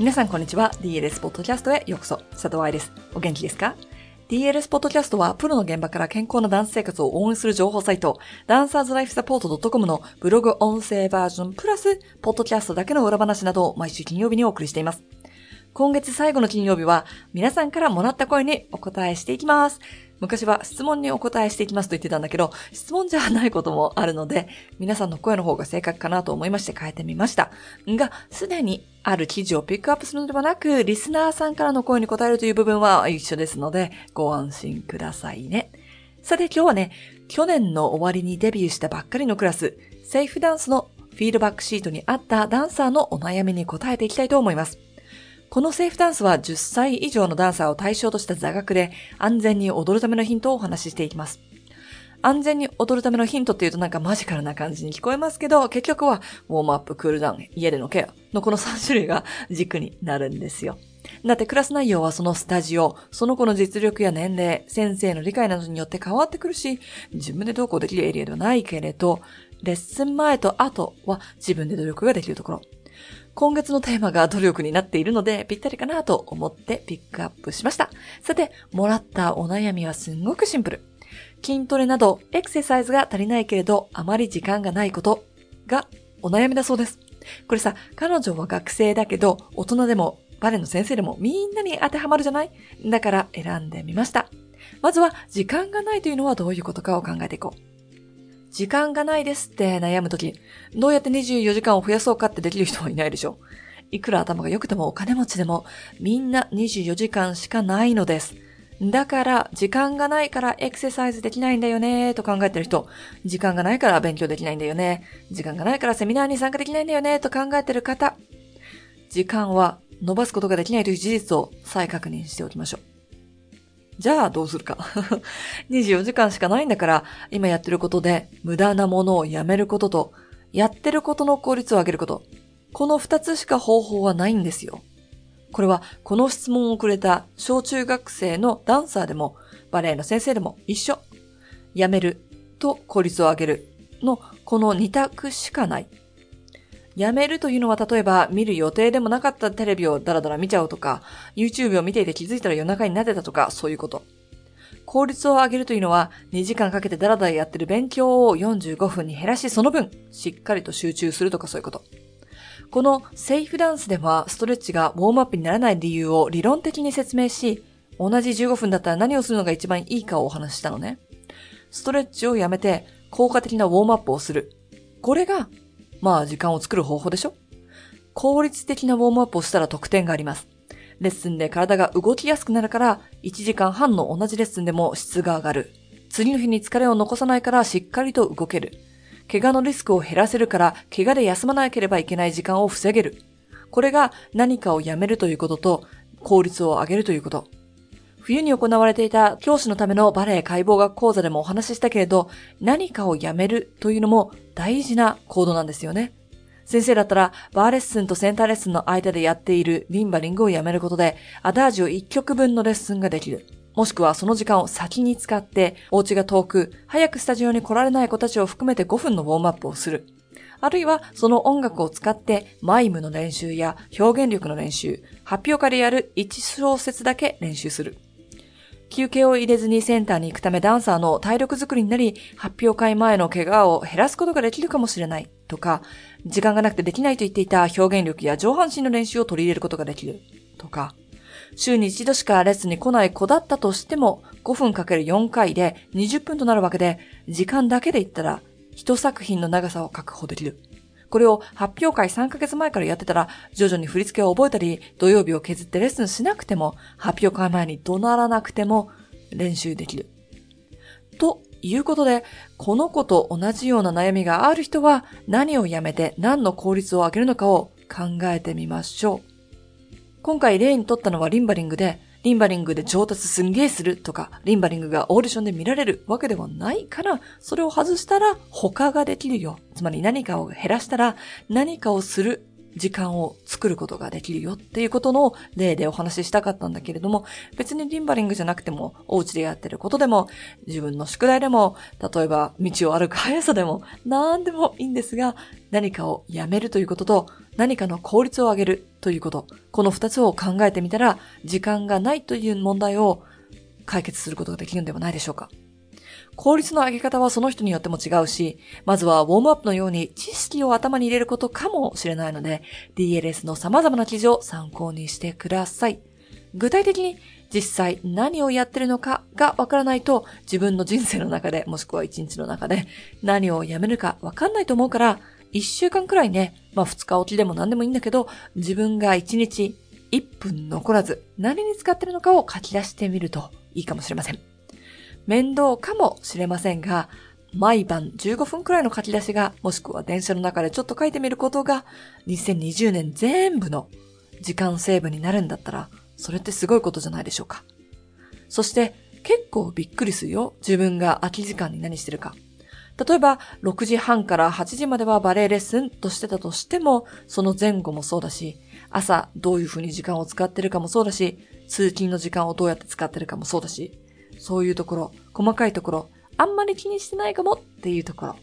皆さんこんにちは。DLS ポッドキャストへようこそ。佐藤愛です。お元気ですか？DLS ポッドキャストはプロの現場から健康なダンス生活を応援する情報サイト、ダンサーズライフサポート .com のブログ音声バージョンプラス、ポッドキャストだけの裏話などを毎週金曜日にお送りしています。今月最後の金曜日は皆さんからもらった声にお答えしていきます。昔は質問にお答えしていきますと言ってたんだけど、質問じゃないこともあるので、皆さんの声の方が正確かなと思いまして変えてみました。が、すでにある記事をピックアップするのではなく、リスナーさんからの声に答えるという部分は一緒ですので、ご安心くださいね。さて今日はね、去年の終わりにデビューしたばっかりのクラス、セーフダンスのフィードバックシートにあったダンサーのお悩みに答えていきたいと思います。このセーフダンスは10歳以上のダンサーを対象とした座学で安全に踊るためのヒントをお話ししていきます。安全に踊るためのヒントっていうとなんかマジカルな感じに聞こえますけど、結局はウォームアップ、クールダウン、家でのケアのこの3種類が軸になるんですよ。だってクラス内容はそのスタジオ、その子の実力や年齢、先生の理解などによって変わってくるし、自分でどうこうできるエリアではないけれど、レッスン前と後は自分で努力ができるところ。今月のテーマが努力になっているのでぴったりかなと思ってピックアップしました。さて、もらったお悩みはすんごくシンプル。筋トレなどエクササイズが足りないけれどあまり時間がないことがお悩みだそうです。これさ、彼女は学生だけど大人でもバレエの先生でもみんなに当てはまるじゃない？だから選んでみました。まずは時間がないというのはどういうことかを考えていこう。時間がないですって悩むとき、どうやって24時間を増やそうかってできる人はいないでしょ。いくら頭が良くてもお金持ちでも、みんな24時間しかないのです。だから、時間がないからエクササイズできないんだよねーと考えてる人、時間がないから勉強できないんだよね、時間がないからセミナーに参加できないんだよねーと考えてる方、時間は伸ばすことができないという事実を再確認しておきましょう。じゃあどうするか。24時間しかないんだから、今やってることで無駄なものをやめることと、やってることの効率を上げること。この二つしか方法はないんですよ。これはこの質問をくれた小中学生のダンサーでもバレエの先生でも一緒。やめると効率を上げるのこの二択しかない。やめるというのは例えば見る予定でもなかったテレビをダラダラ見ちゃうとか、YouTube を見ていて気づいたら夜中になってたとか、そういうこと。効率を上げるというのは2時間かけてダラダラやってる勉強を45分に減らしその分しっかりと集中するとかそういうこと。このセーフダンスではストレッチがウォームアップにならない理由を理論的に説明し、同じ15分だったら何をするのが一番いいかをお話ししたのね。ストレッチをやめて効果的なウォームアップをする。これがまあ時間を作る方法でしょ？効率的なウォームアップをしたら得点があります。レッスンで体が動きやすくなるから、1時間半の同じレッスンでも質が上がる。次の日に疲れを残さないからしっかりと動ける。怪我のリスクを減らせるから、怪我で休まなければいけない時間を防げる。これが何かをやめるということと、効率を上げるということ。冬に行われていた教師のためのバレエ解剖学講座でもお話ししたけれど、何かをやめるというのも大事な行動なんですよね。先生だったら、バーレッスンとセンターレッスンの間でやっているリンバリングをやめることで、アダージオ1曲分のレッスンができる。もしくはその時間を先に使って、お家が遠く、早くスタジオに来られない子たちを含めて5分のウォームアップをする。あるいはその音楽を使ってマイムの練習や表現力の練習、発表会でやる1小節だけ練習する。休憩を入れずにセンターに行くためダンサーの体力づくりになり、発表会前の怪我を減らすことができるかもしれないとか、時間がなくてできないと言っていた表現力や上半身の練習を取り入れることができるとか、週に一度しかレッスンに来ない子だったとしても、5分かける4回で20分となるわけで、時間だけで言ったら、一作品の長さを確保できる。これを発表会3ヶ月前からやってたら、徐々に振り付けを覚えたり、土曜日を削ってレッスンしなくても、発表会前に怒鳴らなくても練習できる。ということで、この子と同じような悩みがある人は、何をやめて何の効率を上げるのかを考えてみましょう。今回例にとったのはリンバリングで、リンバリングで上達すんげえするとか、リンバリングがオーディションで見られるわけではないから、それを外したら他ができるよ。つまり何かを減らしたら何かをする時間を作ることができるよっていうことの例でお話ししたかったんだけれども、別にリンバリングじゃなくても、お家でやってることでも、自分の宿題でも、例えば道を歩く速さでも、何でもいいんですが、何かをやめるということと、何かの効率を上げるということ、この二つを考えてみたら、時間がないという問題を解決することができるんではないでしょうか。効率の上げ方はその人によっても違うし、まずはウォームアップのように知識を頭に入れることかもしれないので、DLS の様々な記事を参考にしてください。具体的に実際何をやってるのかがわからないと自分の人生の中でもしくは一日の中で何をやめるかわかんないと思うから一週間くらいね、まあ二日おきでも何でもいいんだけど自分が一日一分残らず何に使ってるのかを書き出してみるといいかもしれません。面倒かもしれませんが、毎晩15分くらいの書き出しが、もしくは電車の中でちょっと書いてみることが、2020年全部の時間セーブになるんだったら、それってすごいことじゃないでしょうか。そして結構びっくりするよ。自分が空き時間に何してるか。例えば、6時半から8時まではバレエレッスンとしてたとしても、その前後もそうだし、朝どういうふうに時間を使ってるかもそうだし、通勤の時間をどうやって使ってるかもそうだし、そういうところ、細かいところ、あんまり気にしてないかもっていうところ、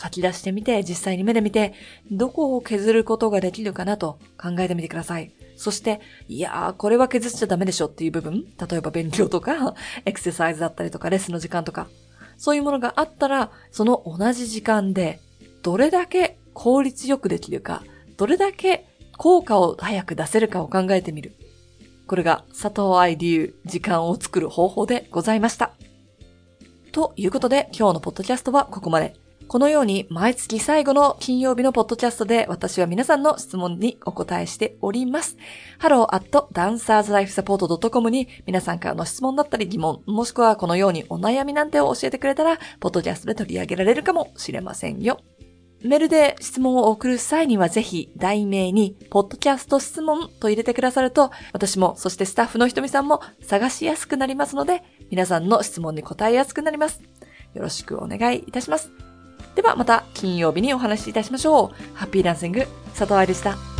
書き出してみて、実際に目で見て、どこを削ることができるかなと考えてみてください。そして、いやー、これは削っちゃダメでしょっていう部分、例えば勉強とか、エクササイズだったりとか、レッスンの時間とか、そういうものがあったら、その同じ時間で、どれだけ効率よくできるか、どれだけ効果を早く出せるかを考えてみる。これが佐藤愛流時間を作る方法でございました。ということで今日のポッドキャストはここまで。このように毎月最後の金曜日のポッドキャストで私は皆さんの質問にお答えしております。hello.dancerslifesupport.com に皆さんからの質問だったり疑問、もしくはこのようにお悩みなんてを教えてくれたら、ポッドキャストで取り上げられるかもしれませんよ。メールで質問を送る際にはぜひ題名に、ポッドキャスト質問と入れてくださると、私も、そしてスタッフのひとみさんも探しやすくなりますので、皆さんの質問に答えやすくなります。よろしくお願いいたします。ではまた金曜日にお話しいたしましょう。ハッピーランシング、佐藤愛でした。